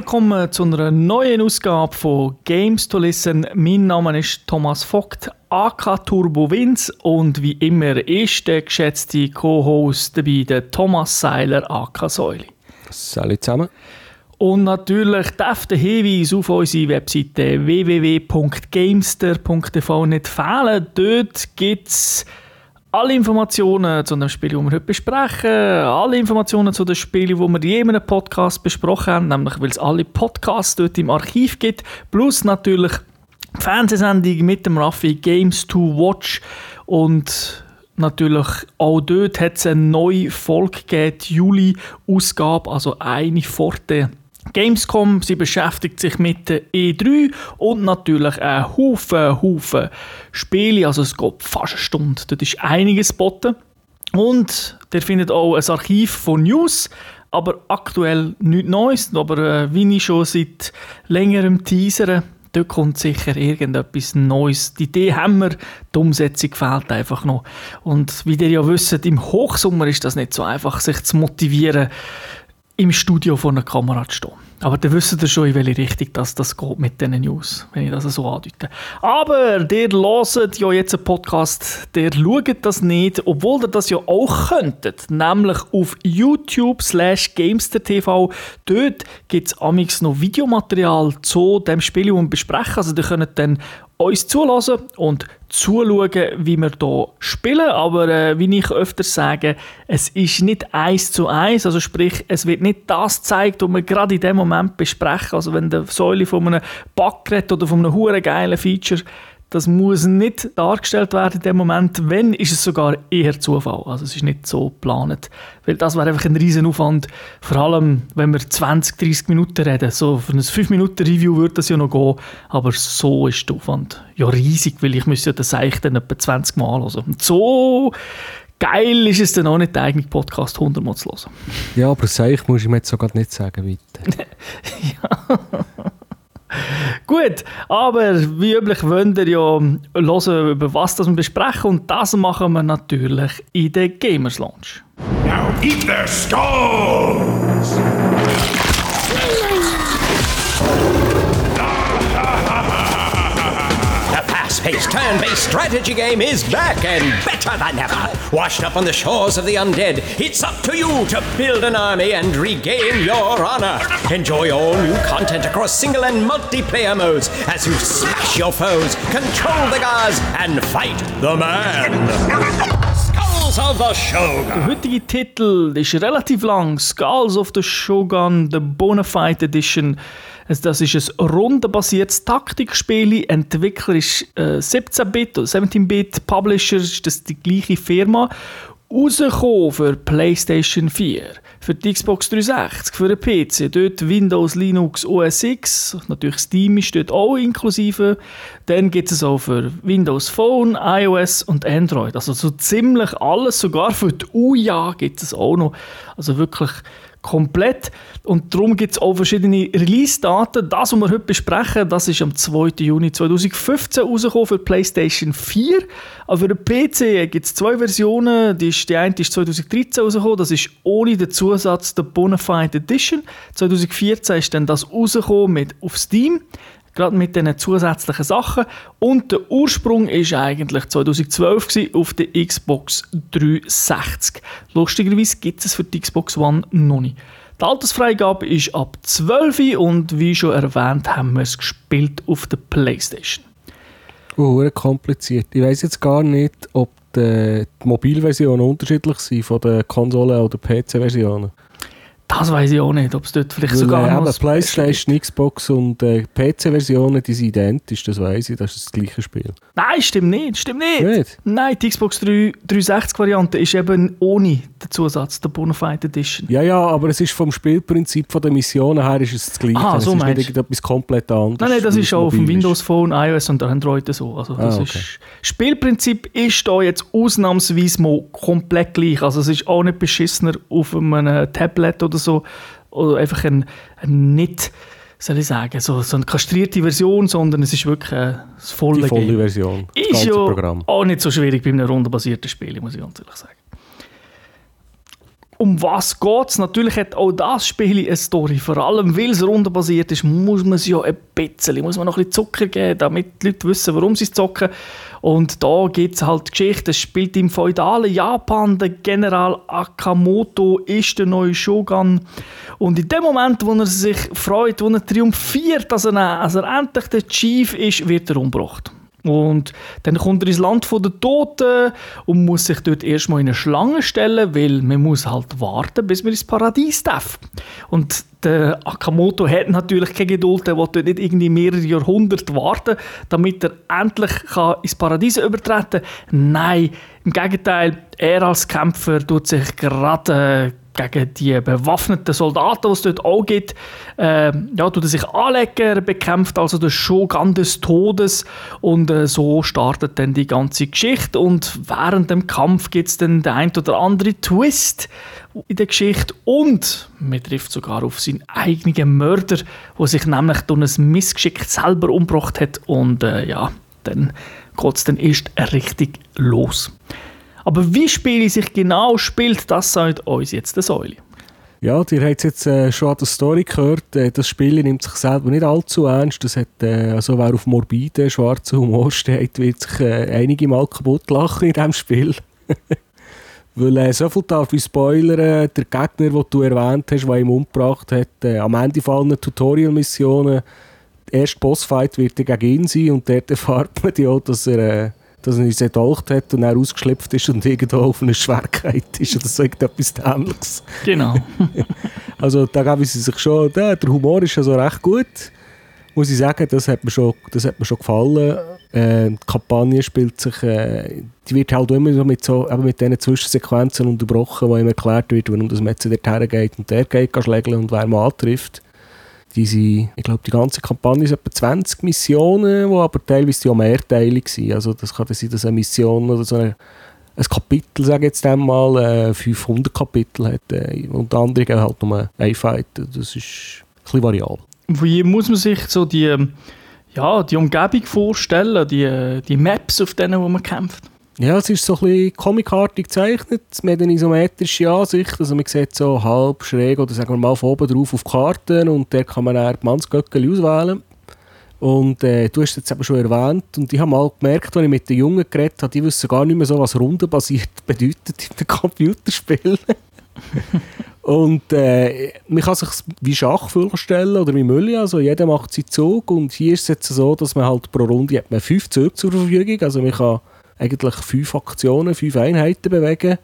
willkommen zu einer neuen Ausgabe von Games to Listen. Mein Name ist Thomas Vogt, AK Turbo Vince und wie immer ist der geschätzte Co-Host dabei, der Thomas Seiler, AK Säuli. Salut zusammen. Und natürlich darf der Hinweis auf unsere Webseite www.gamester.tv nicht fehlen. Dort gibt es alle Informationen zu dem Spiel, das wir heute besprechen, alle Informationen zu den Spielen, die wir je in einem Podcast besprochen haben, nämlich weil es alle Podcasts dort im Archiv gibt, plus natürlich die Fernsehsendung mit dem Raffi Games to Watch. Und natürlich auch dort hat es eine neue Folge gegeben, Juli-Ausgabe, also eine vor der Gamescom, sie beschäftigt sich mit der E3 und natürlich ein Haufen, Haufen Spiele, also es geht fast eine Stunde, dort ist einiges geboten. Und der findet auch ein Archiv von News, aber aktuell nichts Neues, aber äh, wie ich schon seit längerem teasere, dort kommt sicher irgendetwas Neues. Die Idee haben wir, die Umsetzung fehlt einfach noch. Und wie ihr ja wisst, im Hochsommer ist das nicht so einfach, sich zu motivieren, im Studio vor einer Kamera zu stehen. Aber dann wisst ihr schon, in welche Richtung das, das geht mit diesen News, wenn ich das so andeute. Aber der hört ja jetzt einen Podcast, der schaut das nicht, obwohl ihr das ja auch könntet, nämlich auf YouTube slash GamesterTV. Dort gibt es amigs noch Videomaterial zu dem Spiel, das wir besprechen. Also ihr könnt dann uns zulassen und zuschauen, wie wir hier spielen. Aber äh, wie ich öfter sage, es ist nicht eins zu eins. Also sprich, es wird nicht das gezeigt, was wir gerade in dem Moment besprechen. Also wenn der Säule von einem Backgerät oder von einem hure geilen Feature das muss nicht dargestellt werden in dem Moment. Wenn, ist es sogar eher Zufall. Also es ist nicht so geplant. Weil das wäre einfach ein riesen Aufwand. Vor allem, wenn wir 20, 30 Minuten reden. So für ein 5-Minuten-Review würde das ja noch gehen. Aber so ist der Aufwand ja riesig, weil ich müsste das eigentlich dann etwa 20 Mal hören. Und so geil ist es dann auch nicht, den eigenen Podcast 100 Mal zu hören. Ja, aber Seich muss ich mir jetzt sogar nicht sagen, weiter. ja. Gut, aber wie üblich wollen wir ja hören, über was wir besprechen und das machen wir natürlich in der Gamers Lounge. Now eat their skulls! Fast-paced turn-based strategy game is back and better than ever. Washed up on the shores of the undead, it's up to you to build an army and regain your honor. Enjoy all new content across single and multiplayer modes as you smash your foes, control the gods, and fight the man. Skulls of the Shogun. Der Titel ist relativ lang. Skulls of the Shogun, the Bonafide Edition. Das ist ein rundenbasiertes Taktikspiel. Entwickler ist äh, 17-Bit oder 17-Bit. Publisher ist das die gleiche Firma. Rausgekommen für PlayStation 4, für die Xbox 360, für den PC, dort Windows, Linux, OS X, natürlich Steam ist dort auch inklusive. Dann gibt es auch für Windows Phone, iOS und Android. Also so ziemlich alles, sogar für die UJA gibt es auch noch. Also wirklich komplett. Und darum gibt es auch verschiedene Release-Daten. Das, was wir heute besprechen, das ist am 2. Juni 2015 rausgekommen für PlayStation 4. Aber für den PC gibt es zwei Versionen. Die, ist, die eine ist 2013 rausgekommen, das ist ohne den Zusatz der Bonafide Edition. 2014 ist dann das rausgekommen mit auf Steam gerade mit diesen zusätzlichen Sachen. Und der Ursprung ist eigentlich 2012 gewesen, auf der Xbox 360. Lustigerweise gibt es für die Xbox One noch nicht. Die Altersfreigabe ist ab 12 und wie schon erwähnt, haben wir es gespielt auf der Playstation. Oh, kompliziert. Ich weiß jetzt gar nicht, ob die, die Mobilversionen unterschiedlich sind von den Konsolen oder PC-Versionen. Das weiß ich auch nicht, ob es dort vielleicht Weil, sogar äh, noch... Playstation, Xbox und äh, PC-Versionen, die sind identisch, das weiß ich, das ist das gleiche Spiel. Nein, stimmt nicht, stimmt nicht. nicht? Nein, die Xbox 360-Variante ist eben ohne den Zusatz, der Bonafide Edition. Ja, ja, aber es ist vom Spielprinzip von der Missionen her ist es das gleiche. Ah, so es ist nicht etwas komplett anderes. Nein, nein, das ist auch auf dem Windows Phone, iOS und Android so. Also das ah, okay. ist, Spielprinzip ist da jetzt ausnahmsweise mal komplett gleich. Also es ist auch nicht beschissener auf einem Tablet oder so, oder einfach ein, ein nicht soll ich sagen, so, so eine kastrierte Version, sondern es ist wirklich äh, das volle Die volle. Version, das ist ja Programm. auch nicht so schwierig bei einem rundenbasierten Spiel, muss ich ganz ehrlich sagen. Um was geht es? Natürlich hat auch das Spiel eine Story. Vor allem, weil es rundenbasiert ist, muss man es ja ein bisschen, muss man noch ein bisschen Zucker geben, damit die Leute wissen, warum sie zocken. Und da gibt es halt Geschichte. Es spielt im feudalen Japan. Der General Akamoto ist der neue Shogun. Und in dem Moment, wo er sich freut, wo er triumphiert, dass er, dass er endlich der Chief ist, wird er umgebracht. Und dann kommt er ins Land der Toten und muss sich dort erstmal in eine Schlange stellen, weil man muss halt warten, bis man ins Paradies darf. Und der Akamoto hat natürlich keine Geduld, er will dort nicht irgendwie mehrere Jahrhunderte warten, damit er endlich kann ins Paradies übertreten kann. Nein, im Gegenteil, er als Kämpfer tut sich gerade gegen die bewaffneten Soldaten, die es dort auch gibt, äh, ja, tut er sich anlegen, er bekämpft also den Shogun des Todes und äh, so startet dann die ganze Geschichte und während dem Kampf gibt es dann den ein oder anderen Twist in der Geschichte und man trifft sogar auf seinen eigenen Mörder, der sich nämlich durch ein Missgeschick selber umgebracht hat und äh, ja, dann geht es dann erst richtig los. Aber wie Spiele sich genau spielt, das sagt uns jetzt der Säule. Ja, ihr habt jetzt äh, schon an der Story gehört, äh, das Spiel nimmt sich selber nicht allzu ernst. Das hat, äh, also wer auf morbide, schwarzen Humor steht, wird sich äh, einige Mal kaputt lachen in diesem Spiel. Weil äh, so viel darf ich spoilern, der Gegner, den du erwähnt hast, der ihn umgebracht hat, äh, am Ende fallen Tutorial-Missionen, der erste Bossfight wird gegen ihn sein und dort erfahrt man ja, dass er äh, dass er uns entdolcht hat und er ausgeschlüpft ist und irgendwo auf eine Schwerkeit ist oder so irgendetwas Dämliches. Genau. also da geben sie sich schon, der, der Humor ist also recht gut, muss ich sagen, das hat mir schon, das hat mir schon gefallen. Äh, die Kampagne spielt sich, äh, die wird halt immer so mit, so, eben mit diesen Zwischensequenzen unterbrochen, wo ihm erklärt wird, warum das Metze dort hergeht und der geht schlägeln und wer man antrifft diese, ich glaube, die ganze Kampagne ist etwa 20 Missionen, die aber teilweise ja mehrteilig sind. Also das kann sein, dass eine Mission oder so eine, ein Kapitel, sage ich jetzt einmal, äh, 500 Kapitel hat. Äh, und andere halt nur ein Fight. Das ist ein bisschen variabel. Wie muss man sich so die, ja, die Umgebung vorstellen, die, die Maps, auf denen wo man kämpft? Ja, es ist so ein bisschen comicartig gezeichnet. Man hat eine isometrische Ansicht. Also man sieht so halb schräg oder sagen wir mal von oben drauf auf Karten und da kann man dann die Mannsgöckel auswählen. Und äh, du hast es jetzt eben schon erwähnt und ich habe mal gemerkt, als ich mit den Jungen geredet habe, die wissen gar nicht mehr so, was rundenbasiert bedeutet in den Computerspielen. und äh, man kann sich wie Schach vorstellen oder wie Müll, also jeder macht seinen Zug und hier ist es jetzt so, dass man halt pro Runde hat man fünf Züge zur Verfügung, also man kann eigentlich fünf Aktionen, fünf Einheiten bewegen.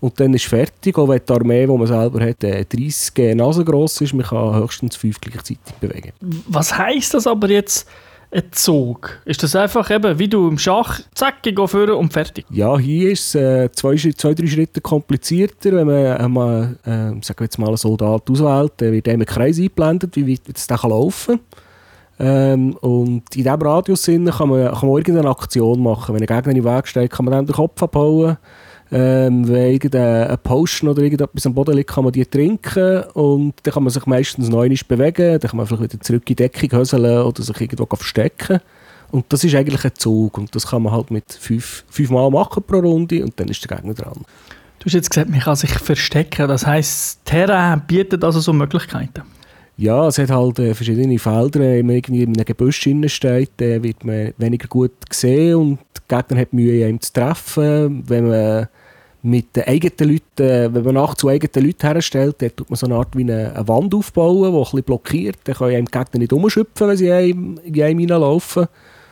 Und dann ist fertig, auch wenn die Armee, die man selber hat, 30 äh, Nasen gross ist, man kann höchstens fünf gleichzeitig bewegen. Was heisst das aber jetzt, ein Zug? Ist das einfach eben, wie du im Schach, zack, ich führen und fertig? Ja, hier ist es äh, zwei, zwei, drei Schritte komplizierter. Wenn man, äh, äh, sagen wir jetzt mal einen Soldat auswählt, dann wird einem ein Kreis eingeblendet, wie weit es laufen kann. Ähm, und in diesem Radius kann man, kann man irgendeine Aktion machen. Wenn ein Gegner in den Weg steht, kann man dann den Kopf abhauen. Ähm, wenn irgendein Potion oder irgendetwas am Boden liegt, kann man die trinken und dann kann man sich meistens neu bewegen, dann kann man vielleicht wieder zurück in die Deckung höseln oder sich irgendwo verstecken. Und das ist eigentlich ein Zug und das kann man halt mit fünf, fünf Mal machen pro Runde und dann ist der Gegner dran. Du hast jetzt gesagt, man kann sich verstecken, das heisst, Terra bietet also so Möglichkeiten? Ja, es hat halt äh, verschiedene Felder. Wenn man irgendwie in einem Gebüsch steht, äh, wird man weniger gut gesehen und der Gegner hat Mühe, ihn zu treffen. Wenn man mit den eigenen Leuten, äh, wenn man nachts zu eigenen Leuten herstellt, dann tut man so eine Art wie eine, eine Wand aufbauen, die ein bisschen blockiert. Dann können die Gegner nicht umschüpfen, wenn sie in einem reinlaufen.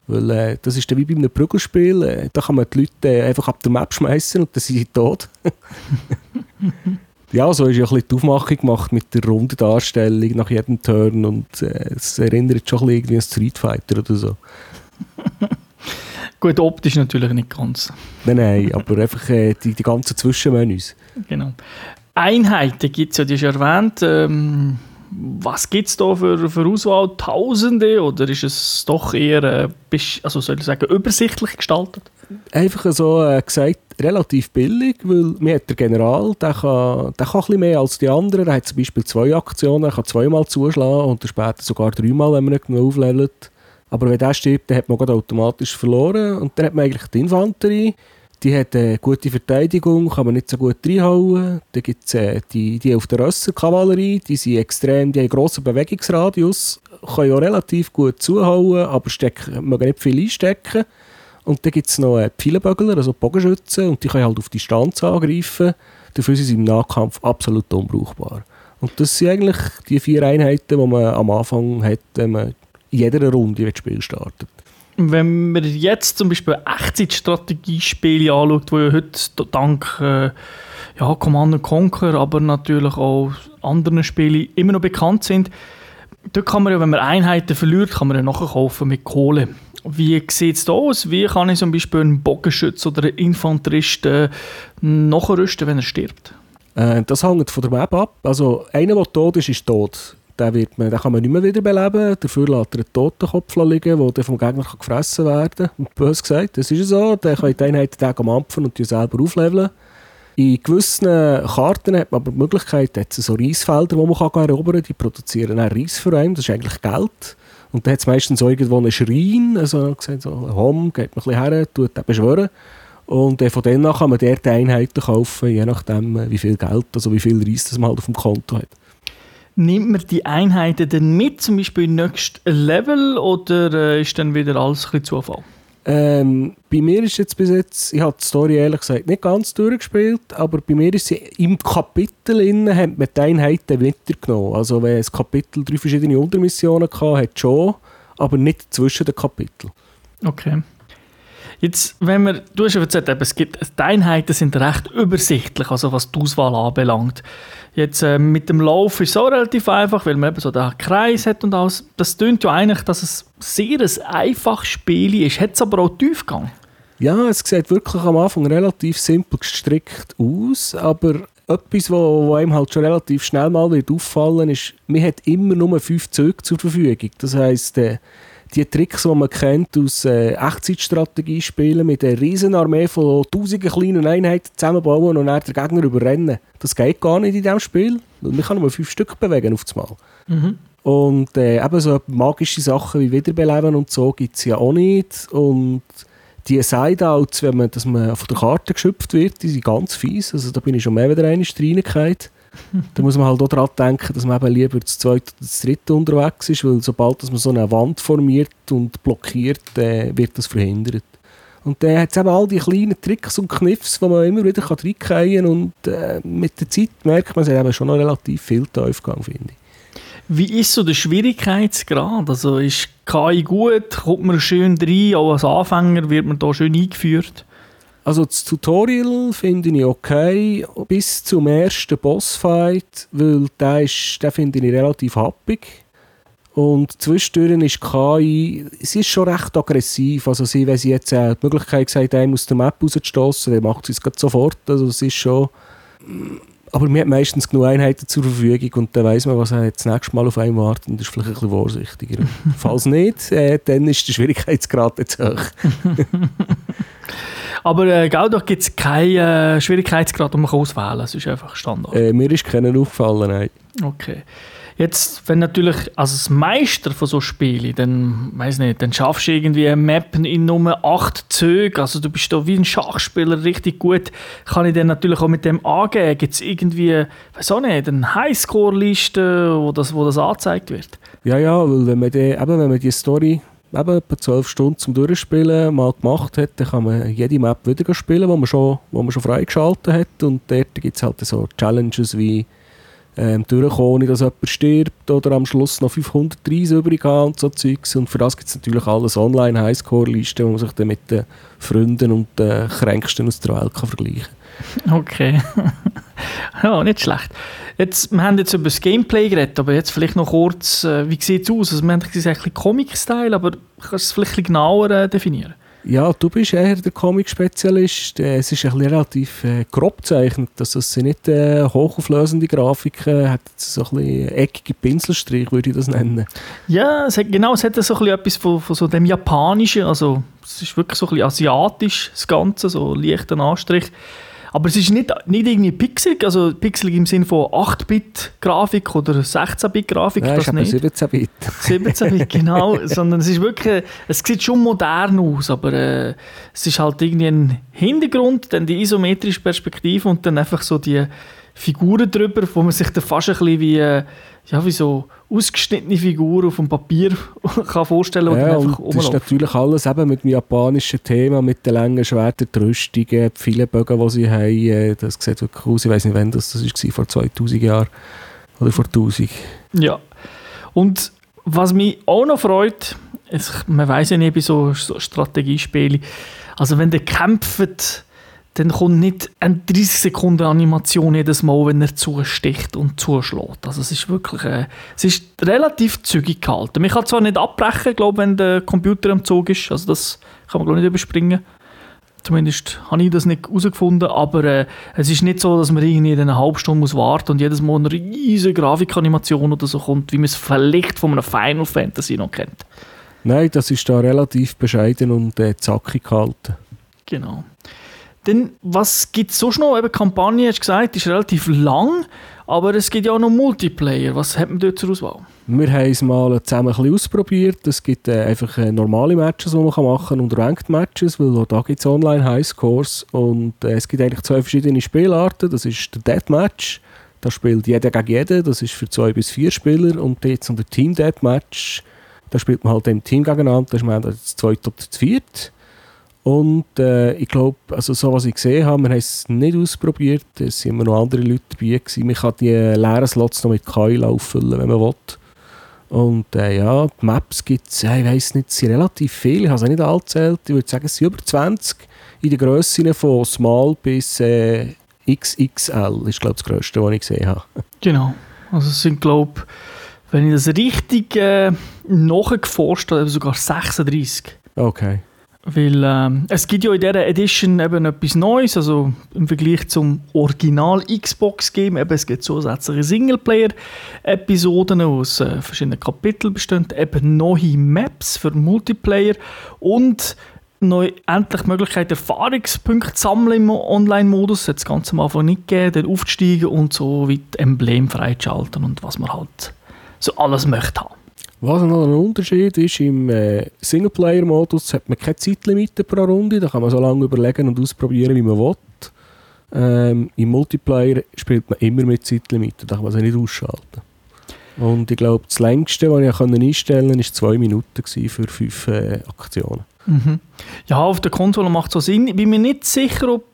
Weil äh, das ist dann wie bei einem Prügelspiel. Äh, da kann man die Leute äh, einfach ab der Map schmeißen und dann sind sie tot. ja, so ist ja ein bisschen die Aufmachung gemacht mit der runden Darstellung nach jedem Turn und äh, es erinnert schon ein bisschen an Street Fighter oder so. Gut, optisch natürlich nicht ganz. Nein, nein, aber einfach äh, die, die ganzen Zwischenmenüs. Genau. Einheiten gibt es ja, die du erwähnt. Ähm, was gibt es da für, für Auswahl? Tausende oder ist es doch eher, äh, also soll ich sagen, übersichtlich gestaltet? Einfach so äh, gesagt, relativ billig, weil mir hat der General, der kann, der kann ein bisschen mehr als die anderen. Er hat zum Beispiel zwei Aktionen, er kann zweimal zuschlagen und später sogar dreimal, wenn man ihn genug auflevelt. Aber wenn der stirbt, dann hat man automatisch verloren und dann hat man eigentlich die Infanterie. Die hat eine gute Verteidigung, kann man nicht so gut reinhauen. Dann gibt es äh, die, die auf der Rösser-Kavallerie, die sind extrem, die haben grossen Bewegungsradius, können auch relativ gut zuhauen, aber stecken, mögen nicht viel einstecken. Und dann gibt es noch äh, Pfeilenbögler, also Bogenschützen, und die können halt auf Distanz angreifen. Dafür sind sie im Nahkampf absolut unbrauchbar. Und das sind eigentlich die vier Einheiten, die man am Anfang hat, wenn man in jeder Runde das Spiel startet. Wenn man jetzt zum Beispiel Echtzeitstrategiespiele anschaut, die ja heute dank äh, ja, Command Conquer, aber natürlich auch anderen Spielen immer noch bekannt sind, dort kann man ja, wenn man Einheiten verliert, kann man ja nachkaufen mit Kohle. Wie sieht es da aus? Wie kann ich zum Beispiel einen Bogenschütz oder einen Infanterist äh, nachrüsten, wenn er stirbt? Äh, das hängt von der Map ab. Also einer, der tot ist, ist tot den, wird man, den kann man nicht mehr wiederbeleben. Dafür lässt er einen Totenkopf liegen, der vom Gegner kann gefressen werden kann. Bös gesagt, das ist so. Dann können die Einheiten den mampfen und die selber aufleveln. In gewissen Karten hat man aber die Möglichkeit, hat so Reisfelder, die man kann erobern kann. Die produzieren auch Reis für einen, das ist eigentlich Geld. Und dann hat es meistens so irgendwo einen Schrein, also gesagt, so ein Hom, geht man ein her, tut den beschwören. Und äh, von dann an kann man dort Einheiten kaufen, je nachdem, äh, wie viel Geld, also wie viel Reis das man halt auf dem Konto hat nimmt man die Einheiten dann mit, zum Beispiel im nächsten Level, oder äh, ist dann wieder alles ein bisschen Zufall? Ähm, bei mir ist jetzt bis jetzt, ich habe die Story ehrlich gesagt nicht ganz durchgespielt, aber bei mir ist sie im Kapitel innen, hat man die Einheiten mitgenommen. Also wenn das Kapitel drei verschiedene Untermissionen hatte, hat schon, aber nicht zwischen den Kapiteln. Okay. Jetzt, wenn wir, du hast ja erzählt, es gibt, die Einheiten sind recht übersichtlich, also was die Auswahl anbelangt. Jetzt äh, mit dem Lauf ist es auch relativ einfach, weil man eben so den Kreis hat und alles. Das tönt ja eigentlich, dass es sehr ein einfaches Spiel ist. Hat es aber auch Tiefgang? Ja, es sieht wirklich am Anfang relativ simpel gestrickt aus, aber etwas, wo einem halt schon relativ schnell mal wird auffallen ist, man hat immer nur fünf Züge zur Verfügung. Das heisst, äh, die Tricks, die man kennt aus äh, Echtzeitstrategiespielen mit einer riesen Armee von tausenden kleinen Einheiten zusammenbauen und dann den Gegner überrennen. Das geht gar nicht in diesem Spiel. Man kann nur fünf Stück bewegen auf Mal. Mhm. Und äh, eben so magische Sachen wie Wiederbeleben und so gibt es ja auch nicht. Und die Sideouts, wenn man, dass man von der Karte geschöpft wird, die sind ganz fies. Also da bin ich schon mehr wieder eine reingekommen da muss man halt auch daran denken, dass man eben lieber das zweite oder das dritte unterwegs ist, weil sobald dass man so eine Wand formiert und blockiert, äh, wird das verhindert. Und dann hat es eben all die kleinen Tricks und Kniffs, die man immer wieder reinkriegen kann und äh, mit der Zeit merkt man, es hat eben schon noch relativ viel Tiefgang, finde ich. Wie ist so der Schwierigkeitsgrad? Also ist KI gut? Kommt man schön rein? Auch als Anfänger wird man da schön eingeführt? Also das Tutorial finde ich okay, bis zum ersten Bossfight, weil der, ist, den finde ich relativ happig. Und zwischendurch ist KI, sie ist schon recht aggressiv. Also sie, wenn sie jetzt äh, die Möglichkeit gesagt einem aus der Map rauszustossen, dann macht sie es sofort. Also es ist schon... Aber man hat meistens genug Einheiten zur Verfügung und dann weiß man, was er das nächste Mal auf einen wartet und ist vielleicht ein bisschen vorsichtiger. Falls nicht, äh, dann ist der Schwierigkeitsgrad jetzt hoch. Aber äh, gell, da gibt es keinen äh, Schwierigkeitsgrad, den man auswählen kann. Es ist einfach Standard. Äh, mir ist keiner aufgefallen, nein. Okay. Jetzt, wenn natürlich als Meister von so Spielen, dann, weiß nicht, dann schaffst du irgendwie eine Map in Nummer 8 Züge, also du bist da wie ein Schachspieler richtig gut, kann ich dann natürlich auch mit dem angeben. Gibt es irgendwie, weiß auch nicht, eine Highscore-Liste, wo das, wo das angezeigt wird? Ja, ja, weil wenn man die, eben, wenn man die Story eben etwa 12 Stunden zum Durchspielen mal gemacht hat, dann kann man jede Map wieder spielen, die man schon, wo man schon freigeschaltet hat. Und dort gibt es halt so Challenges wie ähm, durchkommen, dass jemand stirbt oder am Schluss noch 530 übrig haben und so Zeugs. Und für das gibt es natürlich alles online Highscore-Listen, wo man sich dann mit den Freunden und den Kränksten aus der Welt kann vergleichen kann. Okay. ja, nicht schlecht. Jetzt, wir haben jetzt über das Gameplay geredet, aber jetzt vielleicht noch kurz, äh, wie sieht es aus? Also wir haben gesagt, ein bisschen Comic-Style, aber kannst du es vielleicht ein genauer äh, definieren? Ja, du bist eher der Comic-Spezialist. Äh, es ist ein relativ äh, grob gezeichnet. Also es sind nicht äh, hochauflösende Grafiken, hat so ein bisschen eckige Pinselstrich, würde ich das nennen. Ja, es hat, genau, es hat so ein bisschen etwas von, von so dem Japanischen, also es ist wirklich so ein bisschen asiatisch, das Ganze, so leichter Anstrich. Aber es ist nicht, nicht irgendwie pixelig, also pixelig im Sinne von 8-Bit-Grafik oder 16-Bit-Grafik, Ja, das ist nicht. 17-Bit. 17-Bit, genau. Sondern es ist wirklich, es sieht schon modern aus, aber äh, es ist halt irgendwie ein Hintergrund, dann die isometrische Perspektive und dann einfach so die Figuren drüber, wo man sich dann fast ein bisschen wie, äh, ja, wie so ausgeschnittene Figuren auf dem Papier kann vorstellen und Ja, und das ist natürlich alles eben mit dem japanischen Thema, mit den langen Schwertern, die Rüstungen, die vielen Bögen, die sie haben. äh, Das sieht wirklich aus. Ich weiß nicht, wann das, das war, vor 2000 Jahren oder vor 1000. Ja. Und was mich auch noch freut, es, man weiß ja nicht bei so, so Strategiespielen, also wenn der kämpft, dann kommt nicht eine 30 Sekunden Animation jedes Mal, wenn er zusticht und zuschlägt. Also es ist wirklich, äh, es ist relativ zügig gehalten. Man kann zwar nicht abbrechen, glaube wenn der Computer am Zug ist, also das kann man glaube nicht überspringen. Zumindest habe ich das nicht herausgefunden, aber äh, es ist nicht so, dass man irgendwie eine halbe Stunde muss warten und jedes Mal eine riesige Grafikanimation oder so kommt, wie man es vielleicht von einem Final Fantasy noch kennt. Nein, das ist da relativ bescheiden und äh, zackig gehalten. Genau. Dann, was gibt es sonst noch? Eben, die Kampagne, hast du gesagt, ist relativ lang, aber es gibt ja auch noch Multiplayer. Was hat man dort zur Auswahl? Wir haben es mal zusammen ein bisschen ausprobiert. Es gibt äh, einfach äh, normale Matches, die man kann machen kann und Ranked Matches, weil auch da gibt es online Highscores. Und äh, es gibt eigentlich zwei verschiedene Spielarten. Das ist der Deathmatch. Da spielt jeder gegen jeden. Das ist für zwei bis vier Spieler. Und jetzt der Team Deathmatch. Da spielt man halt im Team gegeneinander. Da ist man entweder zu zweit oder zu viert. Und äh, ich glaube, also so was ich gesehen habe, wir haben es nicht ausprobiert. Es waren immer noch andere Leute dabei. Gewesen. Man kann die leeren Slots noch mit Keil auffüllen, wenn man will. Und äh, ja, die Maps gibt es, ich weiß nicht, es sind relativ viele. Ich habe sie nicht alle gezählt. Ich würde sagen, es sind über 20 in der Grösse von Small bis äh, XXL. Das ist, glaube ich, das Größte, was ich gesehen habe. Genau. Also es sind, glaube wenn ich das richtig äh, nachgeforscht habe, sogar 36. Okay. Weil ähm, es gibt ja in dieser Edition eben etwas Neues, also im Vergleich zum Original Xbox Game, eben es gibt zusätzliche Singleplayer-Episoden aus äh, verschiedenen Kapiteln bestehen, eben neue Maps für Multiplayer und neu endlich die Möglichkeit, Erfahrungspunkte zu sammeln im Online-Modus, hat es ganz am Anfang nicht gegeben, dann aufzusteigen und so wie Emblem freizuschalten und was man halt so alles möchte haben. Was noch ein Unterschied ist, im äh, Singleplayer-Modus hat man keine Zeitlimite pro Runde. Da kann man so lange überlegen und ausprobieren, wie man will. Ähm, Im Multiplayer spielt man immer mit Zeitlimite. Da kann man sie nicht ausschalten. Und ich glaube, das längste, was ich einstellen konnte, war zwei Minuten für fünf äh, Aktionen. Mhm. Ja, auf der Konsole macht so Sinn. Ich bin mir nicht sicher, ob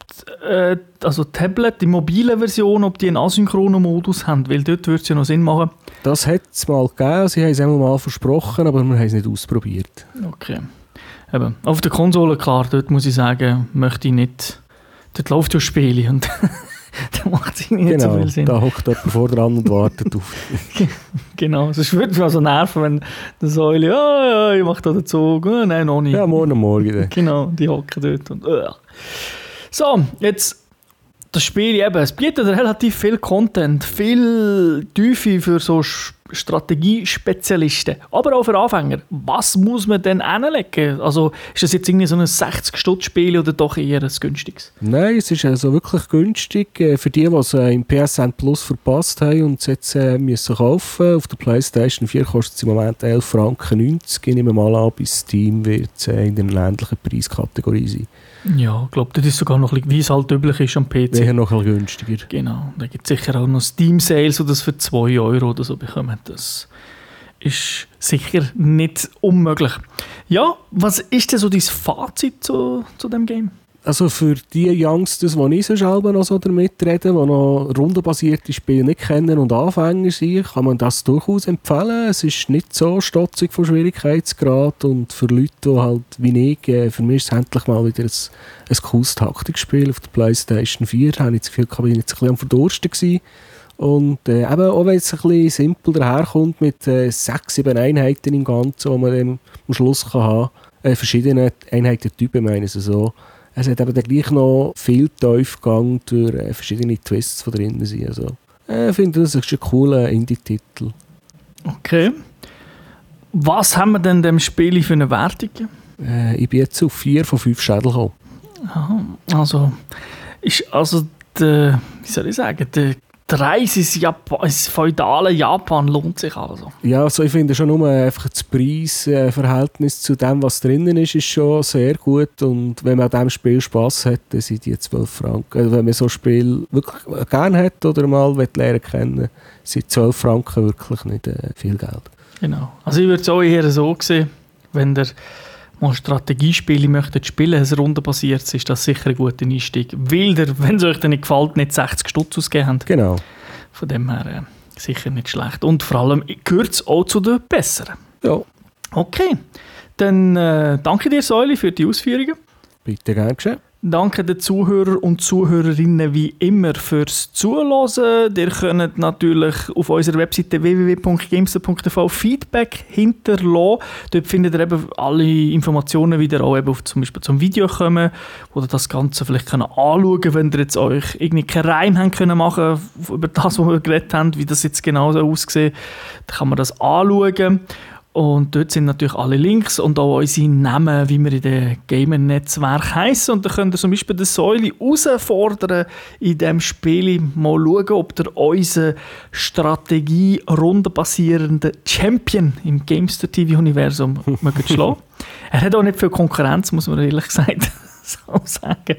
äh, also Tablet, die mobile Version, ob die einen asynchronen Modus haben, weil dort würde es ja noch Sinn machen. Das hat es mal gegeben. Sie haben es einmal mal versprochen, aber wir haben es nicht ausprobiert. Okay. Eben, auf der Konsole, klar, dort muss ich sagen, möchte ich nicht. Dort läuft ja Spiele und da macht es nicht so Genau, viel Sinn. da hockt jemand vor dran und wartet auf. Genau, sonst würde mich also nerven, wenn der Säule, ja, ja, ich mache da den Zug, oh, nein, noch nicht. Ja, morgen Morgen. dann. Genau, die hocken dort und äh. So, jetzt das Spiel eben, es bietet relativ viel Content, viel Tiefe für so Strategiespezialisten, aber auch für Anfänger. Was muss man denn hinlegen? Also ist das jetzt irgendwie so ein 60-Stutz-Spiel oder doch eher ein günstiges? Nein, es ist also wirklich günstig. Äh, Für die, die es äh, im PSN Plus verpasst haben und es jetzt äh, müssen kaufen auf der PlayStation 4 kostet es im Moment 11,90 Franken. Ich nehme mal an, bis Steam wird es in der ländlichen Preiskategorie sein. Ja, ich glaube, das ist sogar noch, ein bisschen, wie es halt üblich ist am PC. Wäre noch ein günstiger. Genau, da gibt es sicher auch noch Steam-Sales, die das für 2 Euro oder so bekommen. Das ist sicher nicht unmöglich. Ja, was ist denn so dein Fazit zu, zu dem Game? Also für die Youngsters, die ich sonst selber noch so damit rede, die noch rundenbasierte Spiele nicht kennen und Anfänger sind, kann man das durchaus empfehlen. Es ist nicht so stotzig vom Schwierigkeitsgrad und für Leute, die halt wie ich, äh, für mich ist es endlich mal wieder ein, ein cooles Taktikspiel auf der Playstation 4. Da habe ich das Gefühl, ich war jetzt ein bisschen am Verdursten. Gewesen. Und äh, eben, auch wenn es ein bisschen simpel daherkommt mit äh, sechs, sieben Einheiten im Ganzen, die man dann am Schluss kann haben kann, äh, verschiedene Einheitentypen meine ich so. Es hat aber dann gleich noch viel Tiefgang durch äh, verschiedene Twists, die drin sind. Also, äh, ich finde, das ist ein cooler Indie-Titel. Okay. Was haben wir denn dem Spiel für eine Wertung? Äh, ich bin jetzt auf vier von fünf Schädel gekommen. Aha, also, ist also der, wie soll ich sagen, der die Reise ins, Japan, ins feudale Japan lohnt sich also. Ja, also ich finde schon nur einfach das Preisverhältnis zu dem, was drinnen ist, ist schon sehr gut. Und wenn man an diesem Spiel Spass hat, dann sind die 12 Franken. Also wenn man so ein Spiel wirklich gerne hat oder mal lernen kennen, sind 12 Franken wirklich nicht äh, viel Geld. Genau. Also ich würde es auch eher so sehen, wenn der mal Strategiespiele möchtet spielen, ein rundenbasiertes, ist das sicher ein guter Einstieg. Weil ihr, wenn es euch dann nicht gefällt, nicht 60 Stutz ausgegeben habt. Genau. Von dem her äh, sicher nicht schlecht. Und vor allem gehört es auch zu den besseren. Ja. Okay, dann äh, danke dir, Säuli, für die Ausführungen. Bitte gern geschehen. Danke den Zuhörern und Zuhörerinnen wie immer fürs Zuhören. Ihr könnt natürlich auf unserer Webseite www.gamester.tv Feedback hinterlassen. Dort findet ihr eben alle Informationen wieder auch eben auf zum Beispiel zum Video kommen oder das Ganze vielleicht können anschauen, wenn ihr jetzt euch irgendwie keinen Reim haben können machen über das, was wir geredet haben, wie das jetzt genau so aussieht. Dann kann man das anschauen. Und dort sind natürlich alle Links und auch unsere Namen, wie wir in dem Gamer-Netzwerk heißen. Und da könnt ihr zum Beispiel die Säule herausfordern in diesem Spiel. Mal schauen, ob ihr unseren Strategie-rundenbasierenden Champion im Gamester TV-Universum schlagen. er hat auch nicht viel Konkurrenz, muss man ehrlich gesagt so sagen.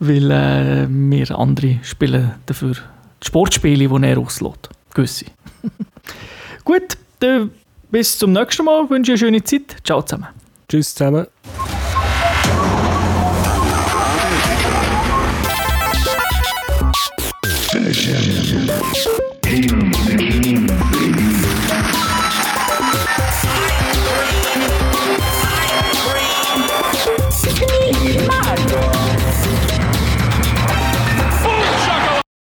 Weil äh, wir andere spielen dafür die Sportspiele, die er auslässt. Gewisse. Gut, dann bis zum nächsten Mal. Ich wünsche eine schöne Zeit. Ciao zusammen. Tschüss zusammen.